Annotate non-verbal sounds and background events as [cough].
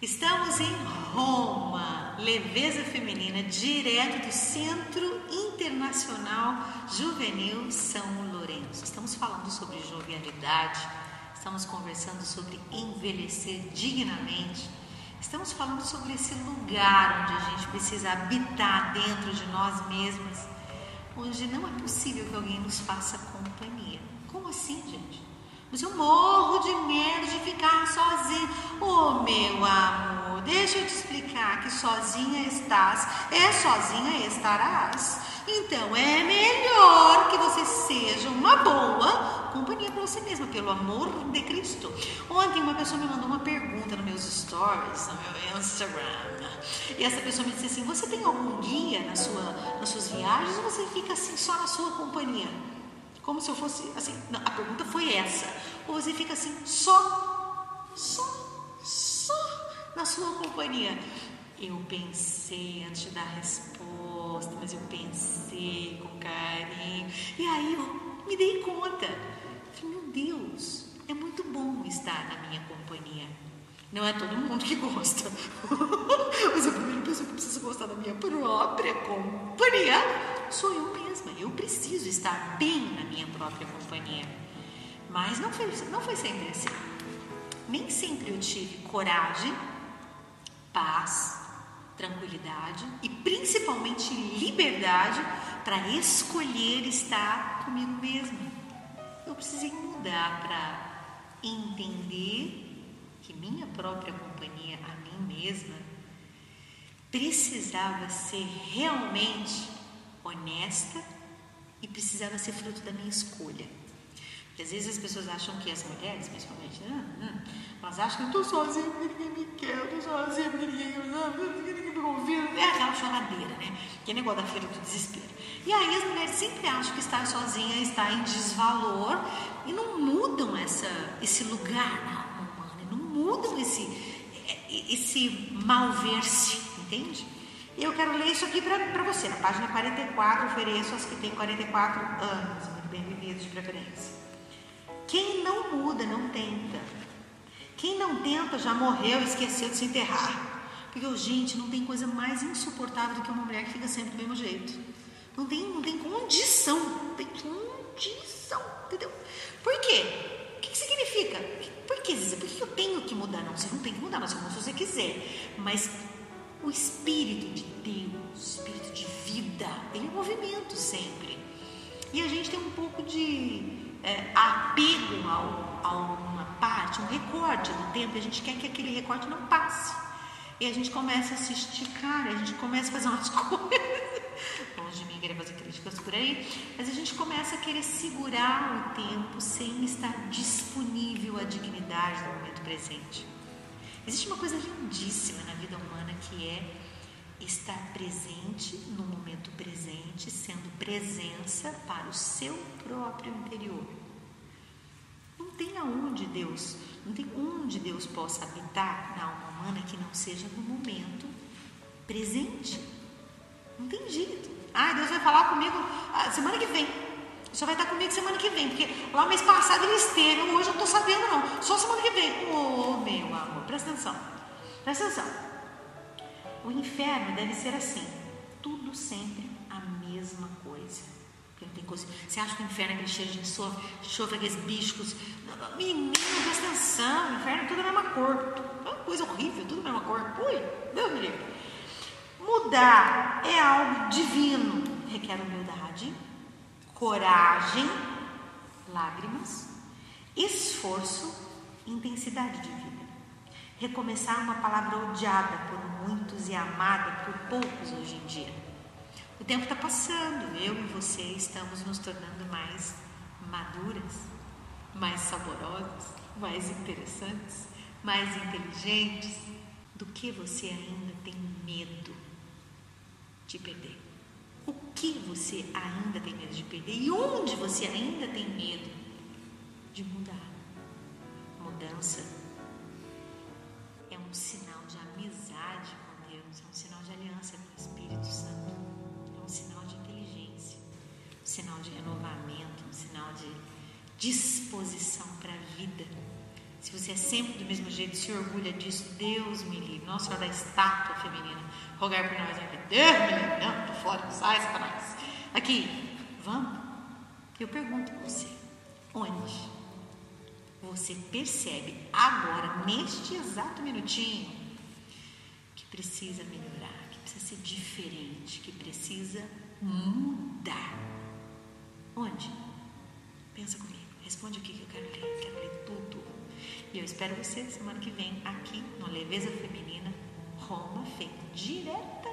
Estamos em Roma, leveza feminina, direto do Centro Internacional Juvenil São Lourenço. Estamos falando sobre jovialidade, estamos conversando sobre envelhecer dignamente, estamos falando sobre esse lugar onde a gente precisa habitar dentro de nós mesmas, onde não é possível que alguém nos faça companhia. Como assim, gente? Mas eu morro de medo de ficar sozinha. Oh, meu amor, deixa eu te explicar que sozinha estás, é sozinha estarás. Então é melhor que você seja uma boa companhia para você mesma, pelo amor de Cristo. Ontem uma pessoa me mandou uma pergunta nos meus stories, no meu Instagram. E essa pessoa me disse assim: Você tem algum guia na sua, nas suas viagens ou você fica assim só na sua companhia? Como se eu fosse assim. Não, a pergunta foi essa. Ou você fica assim, só, só, só na sua companhia. Eu pensei antes de dar a resposta, mas eu pensei com carinho. E aí eu me dei conta. Falei, meu Deus, é muito bom estar na minha companhia. Não é todo mundo que gosta. [laughs] mas a primeira pessoa que precisa gostar da minha própria companhia sou eu mesma. Eu preciso estar bem na minha própria companhia. Mas não foi, não foi sempre assim. Nem sempre eu tive coragem, paz, tranquilidade e principalmente liberdade para escolher estar comigo mesma. Eu precisei mudar para entender que minha própria companhia, a mim mesma, precisava ser realmente honesta e precisava ser fruto da minha escolha. Porque às vezes as pessoas acham que as mulheres, principalmente, né, né, elas acham que eu estou sozinha ninguém me quer, eu estou sozinha ninguém, me convida. É aquela choradeira, né? Que é negócio da feira do desespero. E aí as mulheres sempre acham que estar sozinha está em desvalor e não mudam essa, esse lugar na alma humana, não mudam esse, esse mal ver-se, entende? E eu quero ler isso aqui para você, na página 44, ofereço as que têm 44 anos, muito bem vividos de preferência. Quem não muda, não tenta. Quem não tenta já morreu e esqueceu de se enterrar. Porque, gente, não tem coisa mais insuportável do que uma mulher que fica sempre do mesmo jeito. Não tem, não tem condição. Não tem condição. Entendeu? Por quê? O que, que significa? Por que? Por que eu tenho que mudar? Não, você não tem que mudar, mas se você quiser. Mas o Espírito de Deus, o Espírito de vida, ele é movimento sempre. E a gente tem um pouco de é, apego ao, a uma parte, um recorte do tempo, a gente quer que aquele recorte não passe. E a gente começa a se esticar, a gente começa a fazer umas [laughs] coisas. Longe de mim querer fazer críticas por aí, mas a gente começa a querer segurar o tempo sem estar disponível à dignidade do momento presente. Existe uma coisa lindíssima na vida humana que é estar presente no momento presente, sendo presença para o seu próprio interior. Não tem aonde Deus, não tem onde Deus possa habitar na alma humana que não seja no momento presente. Não tem jeito. Ah, Deus vai falar comigo semana que vem. Só vai estar comigo semana que vem, porque lá mês passado ele esteve, hoje eu não estou sabendo não. Só semana que vem. Oh, meu amor, presta atenção. Presta atenção. O inferno deve ser assim, tudo sempre a mesma coisa. Coisa. Você acha que o inferno é aquele cheiro de enxofre, enxofre aqueles bichos? Menino, presta atenção, o inferno é tudo a mesma cor. É uma coisa horrível, tudo a mesma cor. Ui, Deus me. Mudar é algo divino, requer humildade, coragem, lágrimas, esforço, intensidade de vida. Recomeçar uma palavra odiada por muitos e amada por poucos hoje em dia. O tempo está passando, eu e você estamos nos tornando mais maduras, mais saborosas, mais interessantes, mais inteligentes. Do que você ainda tem medo de perder? Que você ainda tem medo de perder? E onde você ainda tem medo de mudar? Mudança um sinal de amizade com Deus, é um sinal de aliança com o Espírito Santo, é um sinal de inteligência, um sinal de renovamento, um sinal de, disposição para a vida. Se você é sempre do mesmo jeito, se orgulha disso, Deus me livre. Nossa Senhora da estátua feminina, rogar por nós. Deus me livre. Não, tô fora, sai, Satanás. Aqui, vamos? Eu pergunto a você, onde você percebe agora, neste exato minutinho, que precisa melhorar, que precisa ser diferente, que precisa mudar? Onde? Pensa comigo, responde aqui que eu quero ler, quero ler tudo. E eu espero você semana que vem aqui no Leveza Feminina Roma, feito diretamente